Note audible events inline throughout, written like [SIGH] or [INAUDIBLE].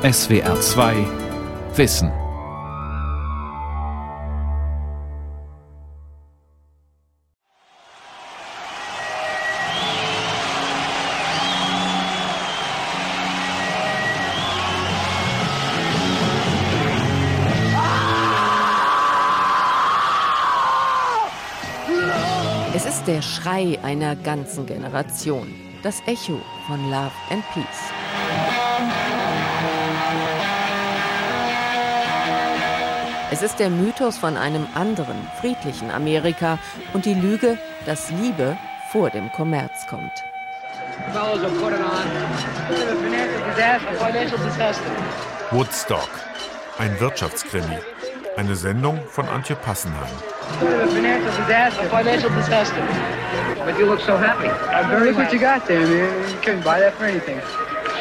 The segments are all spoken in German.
SWR 2 Wissen. Es ist der Schrei einer ganzen Generation, das Echo von Love and Peace. Es ist der Mythos von einem anderen, friedlichen Amerika und die Lüge, dass Liebe vor dem Kommerz kommt. Woodstock, ein Wirtschaftskrimi. Eine Sendung von Antje Passenheim. But you look so happy. I'm very what you got there, man. You couldn't buy that for anything.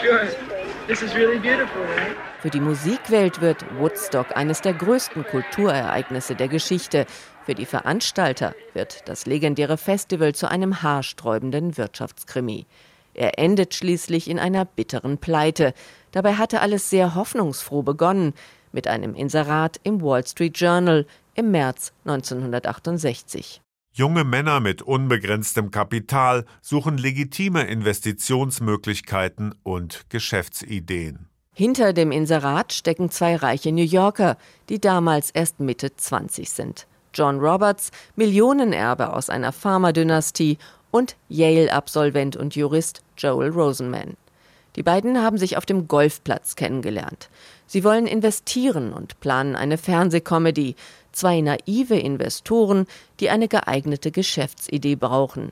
Sure. Really right? Für die Musikwelt wird Woodstock eines der größten Kulturereignisse der Geschichte. Für die Veranstalter wird das legendäre Festival zu einem haarsträubenden Wirtschaftskrimi. Er endet schließlich in einer bitteren Pleite. Dabei hatte alles sehr hoffnungsfroh begonnen mit einem Inserat im Wall Street Journal im März 1968. Junge Männer mit unbegrenztem Kapital suchen legitime Investitionsmöglichkeiten und Geschäftsideen. Hinter dem Inserat stecken zwei reiche New Yorker, die damals erst Mitte 20 sind. John Roberts, Millionenerbe aus einer Pharmadynastie, und Yale-Absolvent und Jurist Joel Rosenman. Die beiden haben sich auf dem Golfplatz kennengelernt. Sie wollen investieren und planen eine Fernsehkomödie. Zwei naive Investoren, die eine geeignete Geschäftsidee brauchen.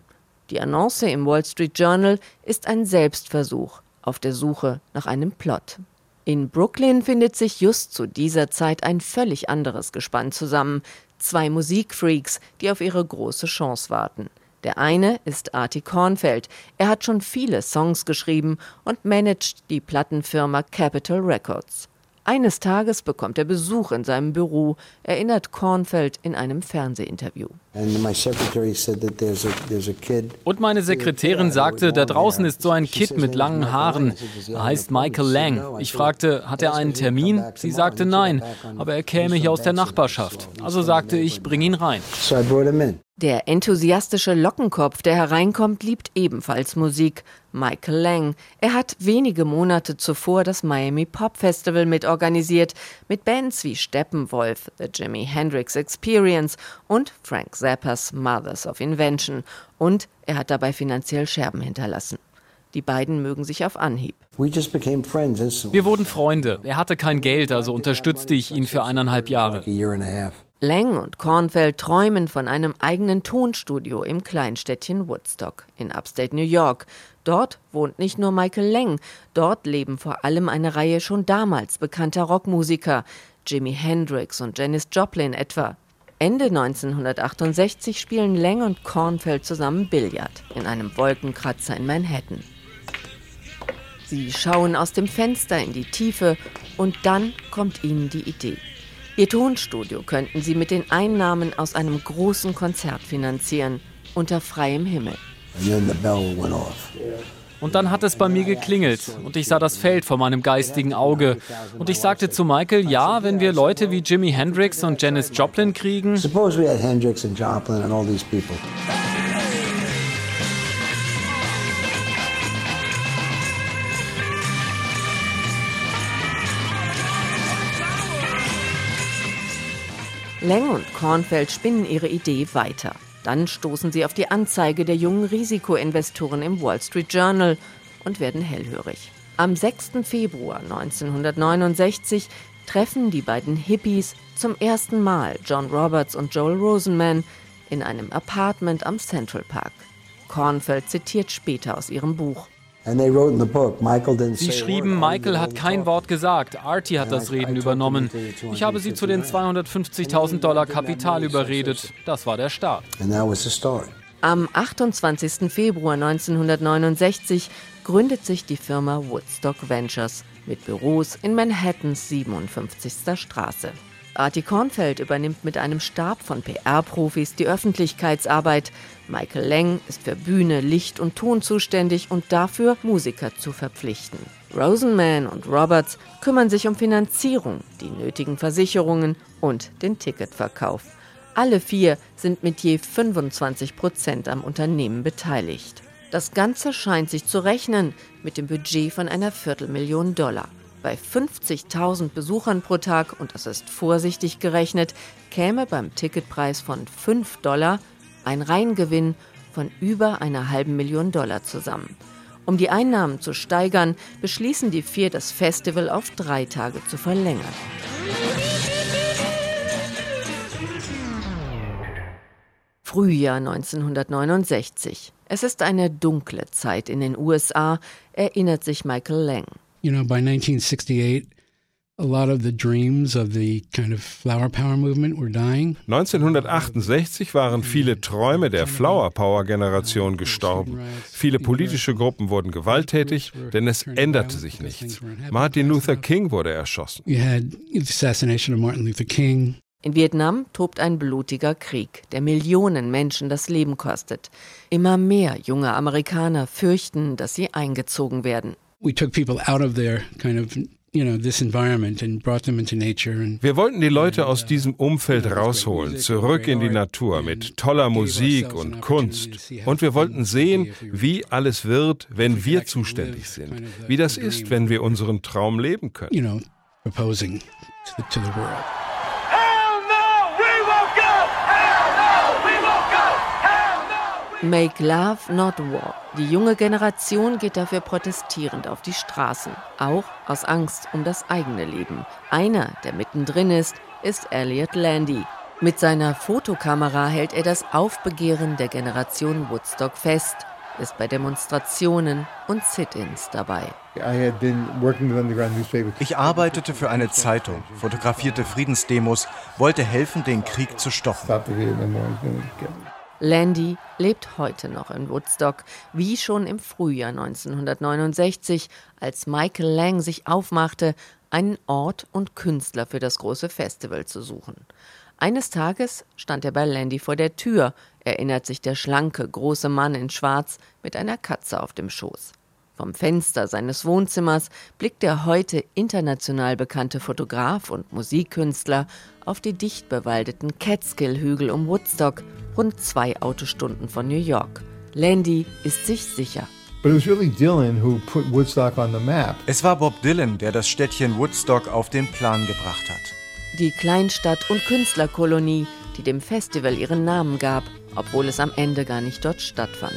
Die Annonce im Wall Street Journal ist ein Selbstversuch auf der Suche nach einem Plot. In Brooklyn findet sich just zu dieser Zeit ein völlig anderes Gespann zusammen. Zwei Musikfreaks, die auf ihre große Chance warten. Der eine ist Artie Kornfeld. Er hat schon viele Songs geschrieben und managt die Plattenfirma Capitol Records. Eines Tages bekommt er Besuch in seinem Büro, erinnert Kornfeld in einem Fernsehinterview. Und meine Sekretärin sagte, da draußen ist so ein Kid mit langen Haaren. Er heißt Michael Lang. Ich fragte, hat er einen Termin? Sie sagte nein, aber er käme hier aus der Nachbarschaft. Also sagte ich, bring ihn rein. Der enthusiastische Lockenkopf, der hereinkommt, liebt ebenfalls Musik. Michael Lang. Er hat wenige Monate zuvor das Miami Pop Festival mitorganisiert, mit Bands wie Steppenwolf, The Jimi Hendrix Experience und Frank Zappas Mothers of Invention. Und er hat dabei finanziell Scherben hinterlassen. Die beiden mögen sich auf Anhieb. Wir wurden Freunde. Er hatte kein Geld, also unterstützte ich ihn für eineinhalb Jahre. Lang und Kornfeld träumen von einem eigenen Tonstudio im Kleinstädtchen Woodstock in Upstate New York. Dort wohnt nicht nur Michael Lang, dort leben vor allem eine Reihe schon damals bekannter Rockmusiker, Jimi Hendrix und Janis Joplin etwa. Ende 1968 spielen Lang und Kornfeld zusammen Billard in einem Wolkenkratzer in Manhattan. Sie schauen aus dem Fenster in die Tiefe und dann kommt ihnen die Idee. Ihr Tonstudio könnten sie mit den Einnahmen aus einem großen Konzert finanzieren, unter freiem Himmel. Und dann hat es bei mir geklingelt und ich sah das Feld vor meinem geistigen Auge. Und ich sagte zu Michael, ja, wenn wir Leute wie Jimi Hendrix und Janis Joplin kriegen. Suppose we had Hendrix and Joplin and all these people. Lang und Kornfeld spinnen ihre Idee weiter. Dann stoßen sie auf die Anzeige der jungen Risikoinvestoren im Wall Street Journal und werden hellhörig. Am 6. Februar 1969 treffen die beiden Hippies zum ersten Mal John Roberts und Joel Rosenman in einem Apartment am Central Park. Kornfeld zitiert später aus ihrem Buch. Sie schrieben, Michael hat kein Wort gesagt. Artie hat das Reden übernommen. Ich habe sie zu den 250.000 Dollar Kapital überredet. Das war der Start. Am 28. Februar 1969 gründet sich die Firma Woodstock Ventures mit Büros in Manhattans 57. Straße. Artie Kornfeld übernimmt mit einem Stab von PR-Profis die Öffentlichkeitsarbeit. Michael Lang ist für Bühne, Licht und Ton zuständig und dafür Musiker zu verpflichten. Rosenman und Roberts kümmern sich um Finanzierung, die nötigen Versicherungen und den Ticketverkauf. Alle vier sind mit je 25 Prozent am Unternehmen beteiligt. Das Ganze scheint sich zu rechnen mit dem Budget von einer Viertelmillion Dollar. Bei 50.000 Besuchern pro Tag, und das ist vorsichtig gerechnet, käme beim Ticketpreis von 5 Dollar ein Reingewinn von über einer halben Million Dollar zusammen. Um die Einnahmen zu steigern, beschließen die vier, das Festival auf drei Tage zu verlängern. Frühjahr 1969. Es ist eine dunkle Zeit in den USA, erinnert sich Michael Lang. You know, by 1968, 1968 waren viele Träume der Flower Power Generation gestorben. Viele politische Gruppen wurden gewalttätig, denn es änderte sich nichts. Martin Luther King wurde erschossen. In Vietnam tobt ein blutiger Krieg, der Millionen Menschen das Leben kostet. Immer mehr junge Amerikaner fürchten, dass sie eingezogen werden. We took people out of their kind of wir wollten die Leute aus diesem Umfeld rausholen, zurück in die Natur mit toller Musik und Kunst. Und wir wollten sehen, wie alles wird, wenn wir zuständig sind. Wie das ist, wenn wir unseren Traum leben können. Make Love, Not War. Die junge Generation geht dafür protestierend auf die Straßen, auch aus Angst um das eigene Leben. Einer, der mittendrin ist, ist Elliot Landy. Mit seiner Fotokamera hält er das Aufbegehren der Generation Woodstock fest, ist bei Demonstrationen und Sit-ins dabei. Ich arbeitete für eine Zeitung, fotografierte Friedensdemos, wollte helfen, den Krieg zu stoppen. Landy lebt heute noch in Woodstock, wie schon im Frühjahr 1969, als Michael Lang sich aufmachte, einen Ort und Künstler für das große Festival zu suchen. Eines Tages stand er bei Landy vor der Tür, erinnert sich der schlanke, große Mann in Schwarz mit einer Katze auf dem Schoß. Vom Fenster seines Wohnzimmers blickt der heute international bekannte Fotograf und Musikkünstler auf die dicht bewaldeten Catskill-Hügel um Woodstock, rund zwei Autostunden von New York. Landy ist sich sicher. Es war Bob Dylan, der das Städtchen Woodstock auf den Plan gebracht hat. Die Kleinstadt- und Künstlerkolonie, die dem Festival ihren Namen gab, obwohl es am Ende gar nicht dort stattfand.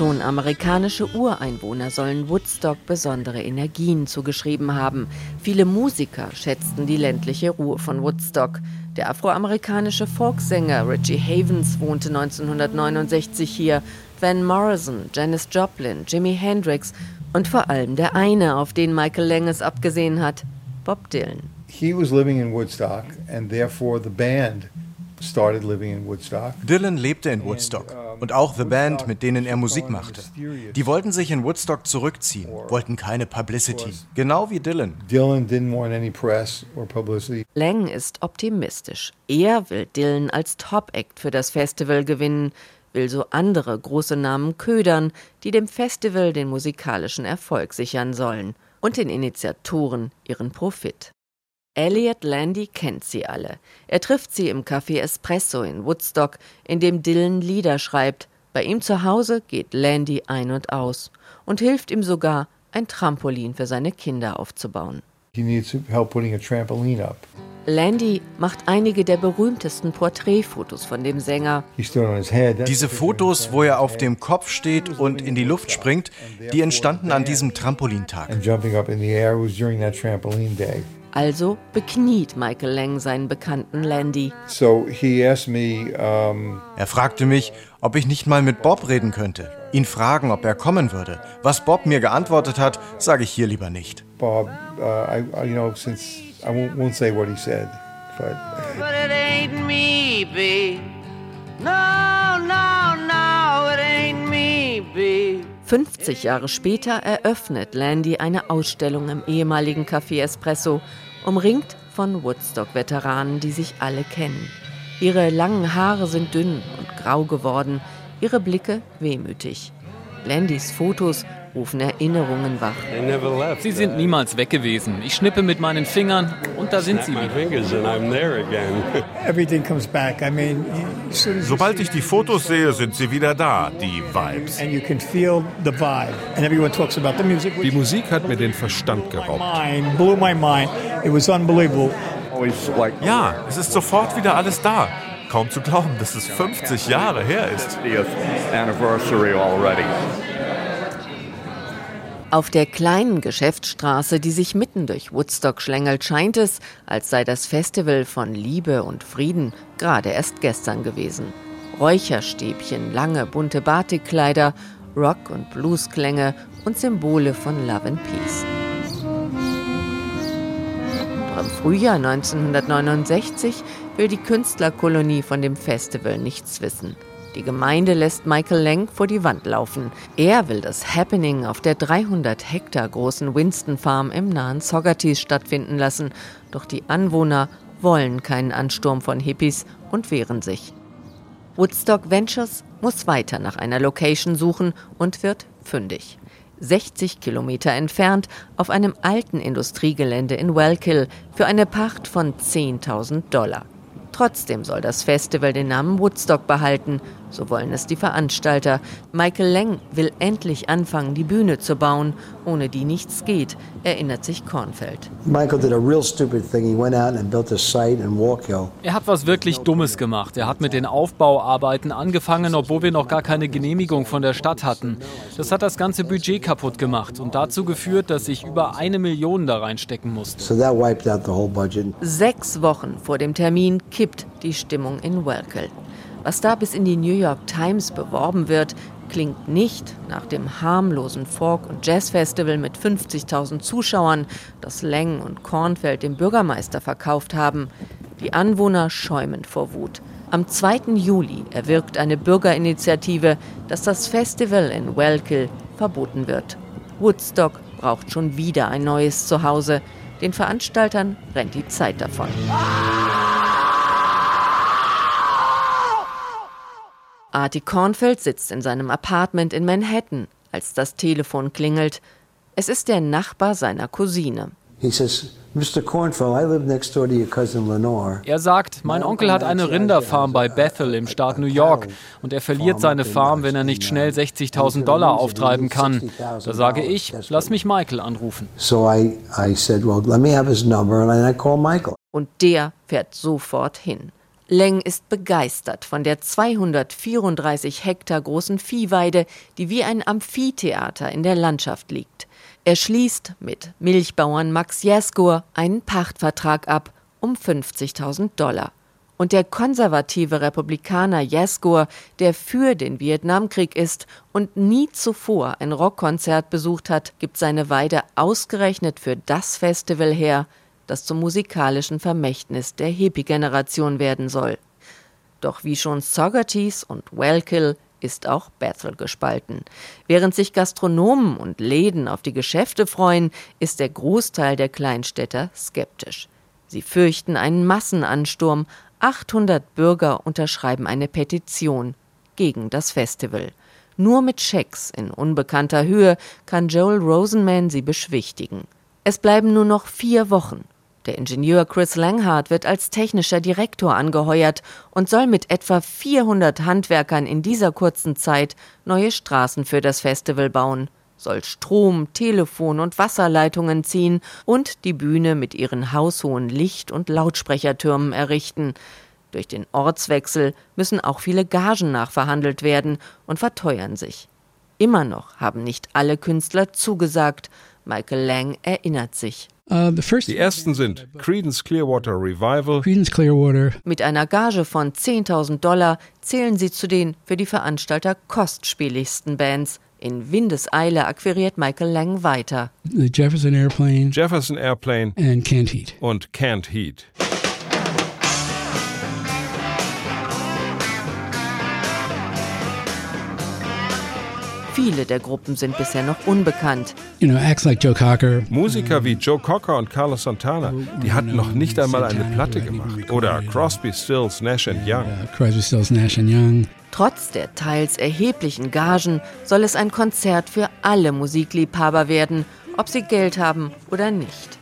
Schon amerikanische Ureinwohner sollen Woodstock besondere Energien zugeschrieben haben. Viele Musiker schätzten die ländliche Ruhe von Woodstock. Der afroamerikanische Folksänger Richie Havens wohnte 1969 hier. Van Morrison, Janis Joplin, Jimi Hendrix und vor allem der eine, auf den Michael Langes abgesehen hat, Bob Dylan. He was living in Woodstock and therefore the band started living in Woodstock. Dylan lebte in Woodstock und auch The Band, mit denen er Musik machte. Die wollten sich in Woodstock zurückziehen, wollten keine Publicity. Genau wie Dylan. Dylan didn't want any press or publicity. Lang ist optimistisch. Er will Dylan als Top-Act für das Festival gewinnen, will so andere große Namen ködern, die dem Festival den musikalischen Erfolg sichern sollen und den Initiatoren ihren Profit. Elliot Landy kennt sie alle. Er trifft sie im Café Espresso in Woodstock, in dem Dylan Lieder schreibt. Bei ihm zu Hause geht Landy ein und aus und hilft ihm sogar, ein Trampolin für seine Kinder aufzubauen. Landy macht einige der berühmtesten Porträtfotos von dem Sänger. Diese Fotos, wo er auf dem Kopf steht und in die Luft springt, die entstanden an diesem Trampolintag. Also bekniet Michael Lang seinen Bekannten Landy. So he asked me, um, er fragte mich, ob ich nicht mal mit Bob reden könnte, ihn fragen, ob er kommen würde. Was Bob mir geantwortet hat, sage ich hier lieber nicht. Bob, uh, I, you know, since I won't, won't say what he said, but. But it ain't me, babe. No, 50 Jahre später eröffnet Landy eine Ausstellung im ehemaligen Café Espresso, umringt von Woodstock-Veteranen, die sich alle kennen. Ihre langen Haare sind dünn und grau geworden, ihre Blicke wehmütig. Landys Fotos rufen Erinnerungen wach. Sie sind niemals weg gewesen. Ich schnippe mit meinen Fingern und da sind sie wieder. [LAUGHS] Sobald ich die Fotos sehe, sind sie wieder da, die Vibes. Die Musik hat mir den Verstand geraubt. Ja, es ist sofort wieder alles da. Kaum zu glauben, dass es 50 Jahre her ist. Auf der kleinen Geschäftsstraße, die sich mitten durch Woodstock schlängelt, scheint es, als sei das Festival von Liebe und Frieden gerade erst gestern gewesen. Räucherstäbchen, lange bunte Batikkleider, Rock- und Bluesklänge und Symbole von Love and Peace. Doch im Frühjahr 1969 will die Künstlerkolonie von dem Festival nichts wissen. Die Gemeinde lässt Michael Lang vor die Wand laufen. Er will das Happening auf der 300 Hektar großen Winston Farm im nahen Saugerties stattfinden lassen. Doch die Anwohner wollen keinen Ansturm von Hippies und wehren sich. Woodstock Ventures muss weiter nach einer Location suchen und wird fündig. 60 Kilometer entfernt auf einem alten Industriegelände in Wellkill für eine Pacht von 10.000 Dollar. Trotzdem soll das Festival den Namen Woodstock behalten, so wollen es die Veranstalter. Michael Lang will endlich anfangen, die Bühne zu bauen, ohne die nichts geht, erinnert sich Kornfeld. Er hat was wirklich Dummes gemacht. Er hat mit den Aufbauarbeiten angefangen, obwohl wir noch gar keine Genehmigung von der Stadt hatten. Das hat das ganze Budget kaputt gemacht und dazu geführt, dass ich über eine Million da reinstecken musste. Sechs Wochen vor dem Termin kippt die Stimmung in Welkel. Was da bis in die New York Times beworben wird, klingt nicht nach dem harmlosen Folk- und Jazzfestival mit 50.000 Zuschauern, das Leng und Kornfeld dem Bürgermeister verkauft haben. Die Anwohner schäumen vor Wut. Am 2. Juli erwirkt eine Bürgerinitiative, dass das Festival in Wellkill verboten wird. Woodstock braucht schon wieder ein neues Zuhause. Den Veranstaltern rennt die Zeit davon. Artie Kornfeld sitzt in seinem Apartment in Manhattan, als das Telefon klingelt. Es ist der Nachbar seiner Cousine. Er sagt, mein Onkel hat eine Rinderfarm bei Bethel im Staat New York und er verliert seine Farm, wenn er nicht schnell 60.000 Dollar auftreiben kann. Da sage ich, lass mich Michael anrufen. Und der fährt sofort hin. Leng ist begeistert von der 234 Hektar großen Viehweide, die wie ein Amphitheater in der Landschaft liegt. Er schließt mit Milchbauern Max Jaskor einen Pachtvertrag ab um 50.000 Dollar. Und der konservative Republikaner Jaskor, der für den Vietnamkrieg ist und nie zuvor ein Rockkonzert besucht hat, gibt seine Weide ausgerechnet für das Festival her, das zum musikalischen Vermächtnis der Hippie-Generation werden soll. Doch wie schon Saugerties und Wellkill ist auch Bethel gespalten. Während sich Gastronomen und Läden auf die Geschäfte freuen, ist der Großteil der Kleinstädter skeptisch. Sie fürchten einen Massenansturm. 800 Bürger unterschreiben eine Petition gegen das Festival. Nur mit Schecks in unbekannter Höhe kann Joel Rosenman sie beschwichtigen. Es bleiben nur noch vier Wochen. Der Ingenieur Chris Langhardt wird als technischer Direktor angeheuert und soll mit etwa 400 Handwerkern in dieser kurzen Zeit neue Straßen für das Festival bauen, soll Strom, Telefon und Wasserleitungen ziehen und die Bühne mit ihren haushohen Licht- und Lautsprechertürmen errichten. Durch den Ortswechsel müssen auch viele Gagen nachverhandelt werden und verteuern sich. Immer noch haben nicht alle Künstler zugesagt. Michael Lang erinnert sich. Uh, die ersten sind Creedence Clearwater Revival. Creedence Clearwater. Mit einer Gage von 10.000 Dollar zählen sie zu den für die Veranstalter kostspieligsten Bands. In Windeseile akquiriert Michael Lang weiter. The Jefferson Airplane. Jefferson Airplane. And Can't Heat. Und Can't Heat. Viele der Gruppen sind bisher noch unbekannt. You know, acts like Joe Cocker. Musiker wie Joe Cocker und Carlos Santana, die hatten noch nicht einmal eine Platte gemacht. Oder Crosby, Stills, Nash Young. Crosby, Stills, Nash Young. Trotz der teils erheblichen Gagen soll es ein Konzert für alle Musikliebhaber werden, ob sie Geld haben oder nicht.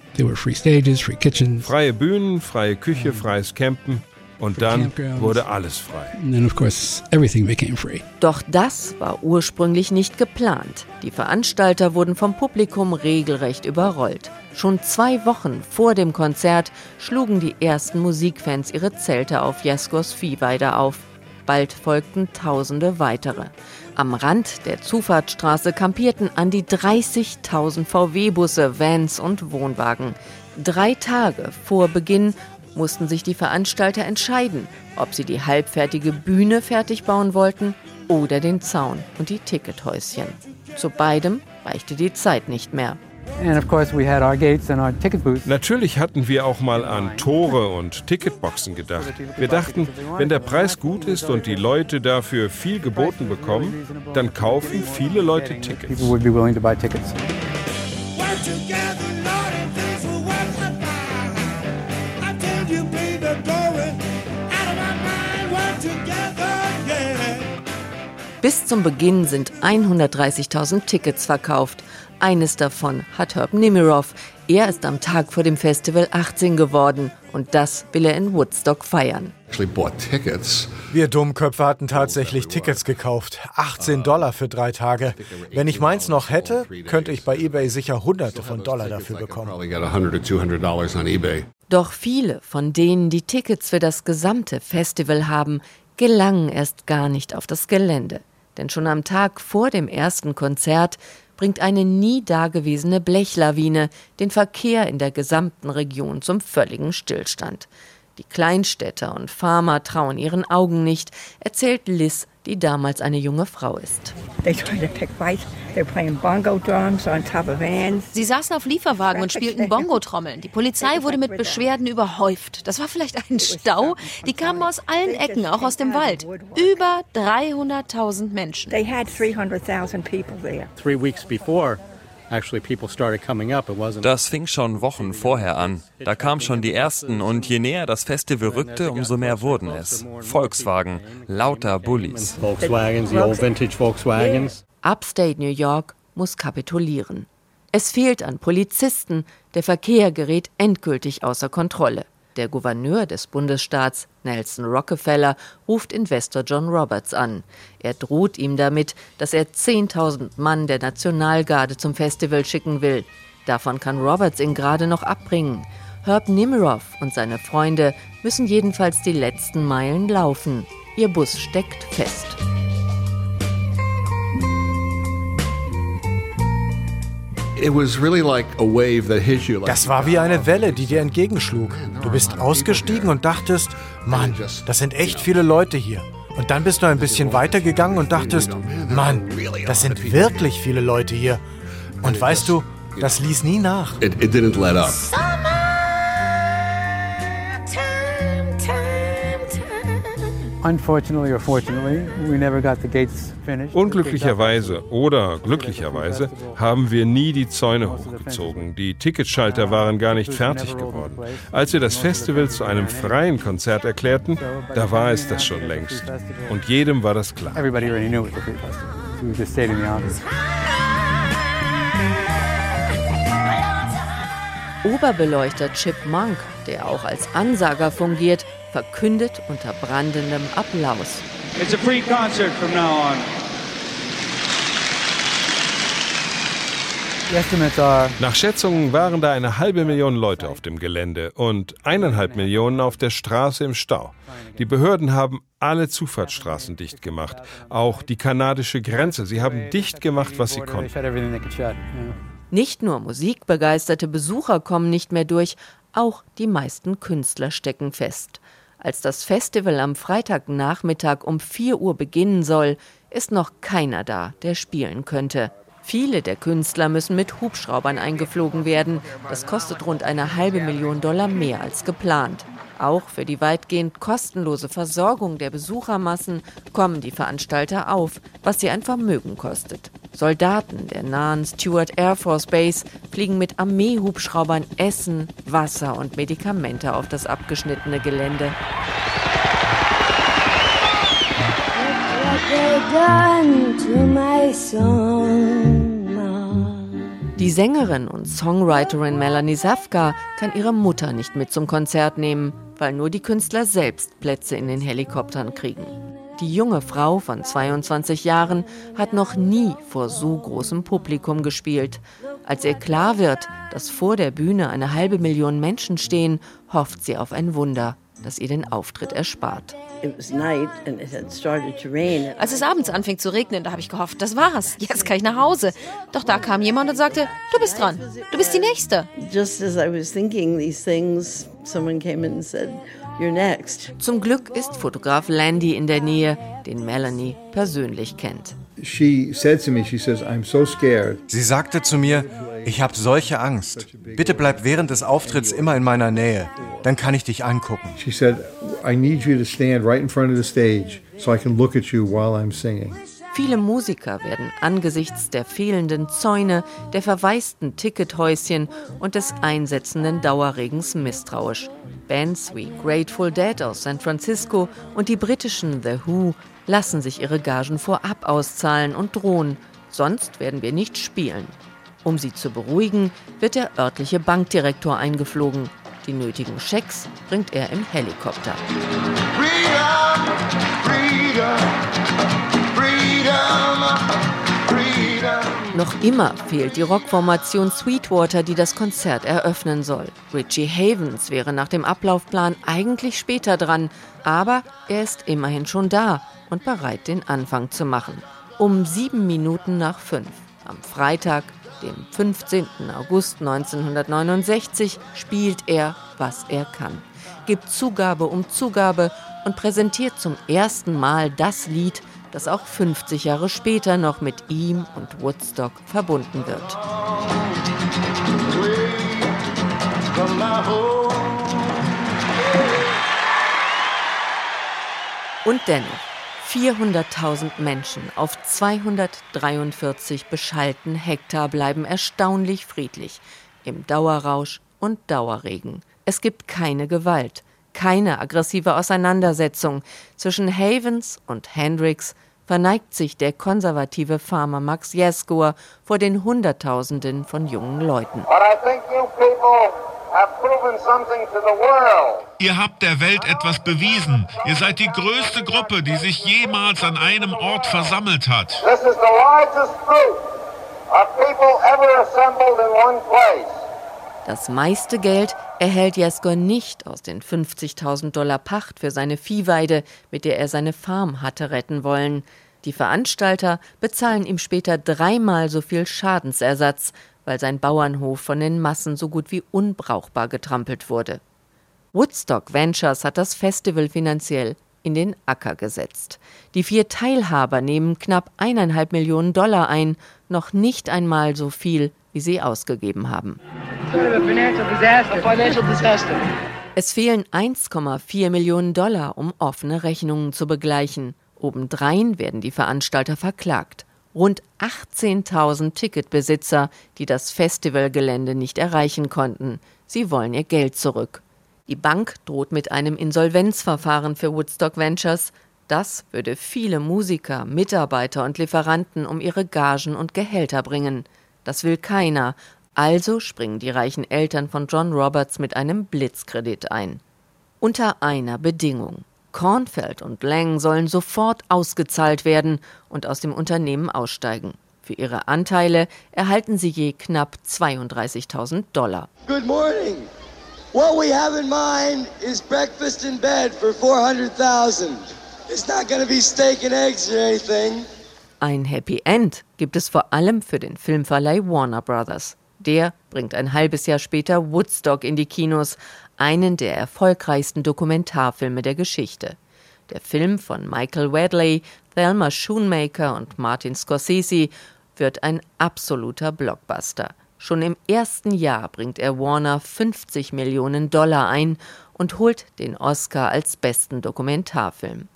Freie Bühnen, freie Küche, freies Campen. Und dann wurde alles frei. Doch das war ursprünglich nicht geplant. Die Veranstalter wurden vom Publikum regelrecht überrollt. Schon zwei Wochen vor dem Konzert schlugen die ersten Musikfans ihre Zelte auf Jaskos Viehweide auf. Bald folgten tausende weitere. Am Rand der Zufahrtsstraße kampierten an die 30.000 VW-Busse, Vans und Wohnwagen. Drei Tage vor Beginn mussten sich die Veranstalter entscheiden, ob sie die halbfertige Bühne fertig bauen wollten oder den Zaun und die Tickethäuschen. Zu beidem reichte die Zeit nicht mehr. Natürlich hatten wir auch mal an Tore und Ticketboxen gedacht. Wir dachten, wenn der Preis gut ist und die Leute dafür viel geboten bekommen, dann kaufen viele Leute Tickets. Bis zum Beginn sind 130.000 Tickets verkauft. Eines davon hat Herb Nimirov. Er ist am Tag vor dem Festival 18 geworden und das will er in Woodstock feiern. Wir Dummköpfe hatten tatsächlich Tickets gekauft. 18 Dollar für drei Tage. Wenn ich meins noch hätte, könnte ich bei eBay sicher Hunderte von Dollar dafür bekommen. Doch viele von denen, die Tickets für das gesamte Festival haben, gelangen erst gar nicht auf das Gelände. Denn schon am Tag vor dem ersten Konzert bringt eine nie dagewesene Blechlawine den Verkehr in der gesamten Region zum völligen Stillstand. Die Kleinstädter und Farmer trauen ihren Augen nicht, erzählt Liz, die damals eine junge Frau ist. Sie saßen auf Lieferwagen und spielten Bongo-Trommeln. Die Polizei wurde mit Beschwerden überhäuft. Das war vielleicht ein Stau. Die kamen aus allen Ecken, auch aus dem Wald. Über 300.000 Menschen. Three weeks before, das fing schon Wochen vorher an. Da kamen schon die ersten und je näher das Festival rückte, umso mehr wurden es. Volkswagen, lauter Bullies. Upstate New York muss kapitulieren. Es fehlt an Polizisten, der Verkehr gerät endgültig außer Kontrolle. Der Gouverneur des Bundesstaats, Nelson Rockefeller, ruft Investor John Roberts an. Er droht ihm damit, dass er 10.000 Mann der Nationalgarde zum Festival schicken will. Davon kann Roberts ihn gerade noch abbringen. Herb Nimirov und seine Freunde müssen jedenfalls die letzten Meilen laufen. Ihr Bus steckt fest. Das war wie eine Welle, die dir entgegenschlug. Du bist ausgestiegen und dachtest, Mann, das sind echt viele Leute hier. Und dann bist du ein bisschen weitergegangen und dachtest, Mann, das sind wirklich viele Leute hier. Und weißt du, das ließ nie nach. It, it didn't let up. Unglücklicherweise oder glücklicherweise haben wir nie die Zäune hochgezogen. Die Ticketschalter waren gar nicht fertig geworden. Als wir das Festival zu einem freien Konzert erklärten, da war es das schon längst. Und jedem war das klar. Oberbeleuchter Chip Monk, der auch als Ansager fungiert, verkündet unter brandendem Applaus. It's a free concert from now on. Nach Schätzungen waren da eine halbe Million Leute auf dem Gelände und eineinhalb Millionen auf der Straße im Stau. Die Behörden haben alle Zufahrtsstraßen dicht gemacht, auch die kanadische Grenze. Sie haben dicht gemacht, was sie konnten. Nicht nur musikbegeisterte Besucher kommen nicht mehr durch, auch die meisten Künstler stecken fest. Als das Festival am Freitagnachmittag um 4 Uhr beginnen soll, ist noch keiner da, der spielen könnte. Viele der Künstler müssen mit Hubschraubern eingeflogen werden. Das kostet rund eine halbe Million Dollar mehr als geplant. Auch für die weitgehend kostenlose Versorgung der Besuchermassen kommen die Veranstalter auf, was sie ein Vermögen kostet. Soldaten der nahen Stewart Air Force Base fliegen mit Armeehubschraubern Essen, Wasser und Medikamente auf das abgeschnittene Gelände. Die Sängerin und Songwriterin Melanie Safka kann ihre Mutter nicht mit zum Konzert nehmen, weil nur die Künstler selbst Plätze in den Helikoptern kriegen. Die junge Frau von 22 Jahren hat noch nie vor so großem Publikum gespielt. Als ihr klar wird, dass vor der Bühne eine halbe Million Menschen stehen, hofft sie auf ein Wunder, das ihr den Auftritt erspart. Als es abends anfing zu regnen, da habe ich gehofft, das war's. Jetzt kann ich nach Hause. Doch da kam jemand und sagte, du bist dran. Du bist die Nächste. Just as I was thinking these things, someone came in and said, You're next. Zum Glück ist Fotograf Landy in der Nähe, den Melanie persönlich kennt. Sie sagte zu mir, ich habe solche Angst. Bitte bleib während des Auftritts immer in meiner Nähe. Dann kann ich dich angucken. She said, I need you to stand right in front of the stage so I can look at you while I'm singing. Viele Musiker werden angesichts der fehlenden Zäune, der verwaisten Tickethäuschen und des einsetzenden Dauerregens misstrauisch. Bands wie Grateful Dead aus San Francisco und die britischen The Who lassen sich ihre Gagen vorab auszahlen und drohen, sonst werden wir nicht spielen. Um sie zu beruhigen, wird der örtliche Bankdirektor eingeflogen. Die nötigen Schecks bringt er im Helikopter. Freedom, Freedom. Noch immer fehlt die Rockformation Sweetwater, die das Konzert eröffnen soll. Richie Havens wäre nach dem Ablaufplan eigentlich später dran, aber er ist immerhin schon da und bereit, den Anfang zu machen. Um sieben Minuten nach fünf, am Freitag, dem 15. August 1969, spielt er, was er kann, gibt Zugabe um Zugabe und präsentiert zum ersten Mal das Lied, das auch 50 Jahre später noch mit ihm und Woodstock verbunden wird. Und dennoch, 400.000 Menschen auf 243 beschallten Hektar bleiben erstaunlich friedlich im Dauerrausch und Dauerregen. Es gibt keine Gewalt, keine aggressive Auseinandersetzung. Zwischen Havens und Hendricks verneigt sich der konservative Farmer Max Jeskower vor den Hunderttausenden von jungen Leuten. Ihr habt der Welt etwas bewiesen. Ihr seid die größte Gruppe, die sich jemals an einem Ort versammelt hat. This is the largest group of people ever assembled in one place. Das meiste Geld erhält Jaskor nicht aus den 50.000 Dollar Pacht für seine Viehweide, mit der er seine Farm hatte retten wollen. Die Veranstalter bezahlen ihm später dreimal so viel Schadensersatz, weil sein Bauernhof von den Massen so gut wie unbrauchbar getrampelt wurde. Woodstock Ventures hat das Festival finanziell in den Acker gesetzt. Die vier Teilhaber nehmen knapp eineinhalb Millionen Dollar ein, noch nicht einmal so viel, wie sie ausgegeben haben. Es fehlen 1,4 Millionen Dollar, um offene Rechnungen zu begleichen. Obendrein werden die Veranstalter verklagt. Rund 18.000 Ticketbesitzer, die das Festivalgelände nicht erreichen konnten. Sie wollen ihr Geld zurück. Die Bank droht mit einem Insolvenzverfahren für Woodstock Ventures. Das würde viele Musiker, Mitarbeiter und Lieferanten um ihre Gagen und Gehälter bringen. Das will keiner, also springen die reichen Eltern von John Roberts mit einem Blitzkredit ein. Unter einer Bedingung. Kornfeld und Lang sollen sofort ausgezahlt werden und aus dem Unternehmen aussteigen. Für ihre Anteile erhalten sie je knapp 32.000 Dollar. Good morning. What we have in mind is breakfast in bed for 400,000. It's not gonna be steak and eggs or anything. Ein Happy End gibt es vor allem für den Filmverleih Warner Brothers. Der bringt ein halbes Jahr später Woodstock in die Kinos, einen der erfolgreichsten Dokumentarfilme der Geschichte. Der Film von Michael Wadley, Thelma Schoonmaker und Martin Scorsese wird ein absoluter Blockbuster. Schon im ersten Jahr bringt er Warner 50 Millionen Dollar ein und holt den Oscar als besten Dokumentarfilm.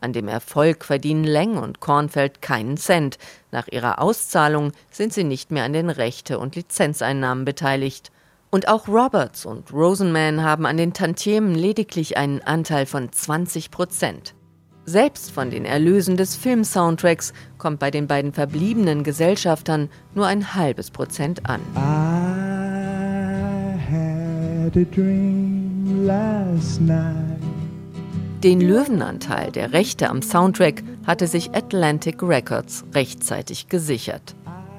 An dem Erfolg verdienen Leng und Kornfeld keinen Cent. Nach ihrer Auszahlung sind sie nicht mehr an den Rechte- und Lizenzeinnahmen beteiligt. Und auch Roberts und Rosenman haben an den Tantiemen lediglich einen Anteil von 20 Prozent. Selbst von den Erlösen des Filmsoundtracks kommt bei den beiden verbliebenen Gesellschaftern nur ein halbes Prozent an. Den Löwenanteil der Rechte am Soundtrack hatte sich Atlantic Records rechtzeitig gesichert.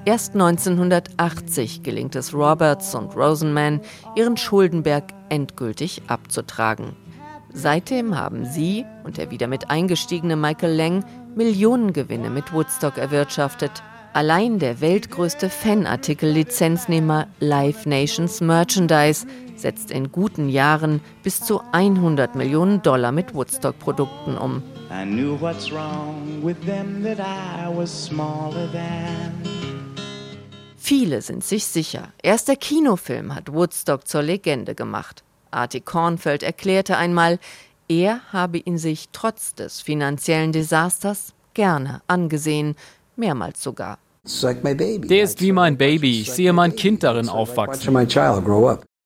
Erst 1980 gelingt es Roberts und Rosenman, ihren Schuldenberg endgültig abzutragen. Seitdem haben sie und der wieder mit eingestiegene Michael Lang Millionengewinne mit Woodstock erwirtschaftet. Allein der weltgrößte Fanartikel-Lizenznehmer Live Nations Merchandise setzt in guten Jahren bis zu 100 Millionen Dollar mit Woodstock-Produkten um. Viele sind sich sicher, erst der Kinofilm hat Woodstock zur Legende gemacht. Artie Kornfeld erklärte einmal, er habe ihn sich trotz des finanziellen Desasters gerne angesehen, mehrmals sogar. Der ist wie mein Baby. Ich sehe mein Kind darin aufwachsen.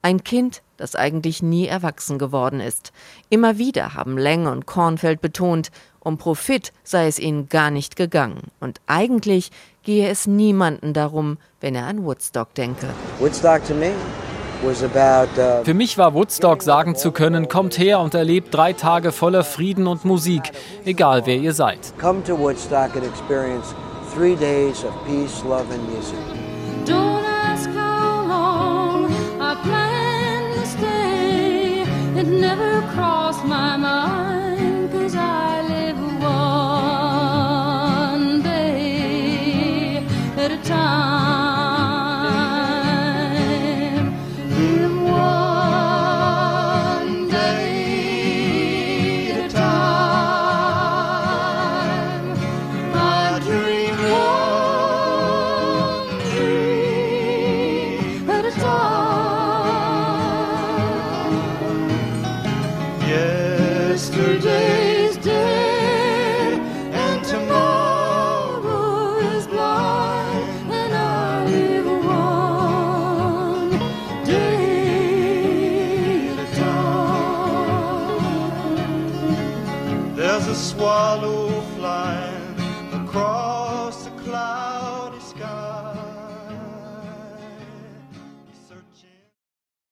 Ein Kind, das eigentlich nie erwachsen geworden ist. Immer wieder haben Lang und Kornfeld betont, um Profit sei es ihnen gar nicht gegangen. Und eigentlich gehe es niemanden darum, wenn er an Woodstock denke. Woodstock to me Uh, Für mich war Woodstock sagen zu können, kommt her und erlebt drei Tage voller Frieden und Musik, egal wer ihr seid. Come to Woodstock and experience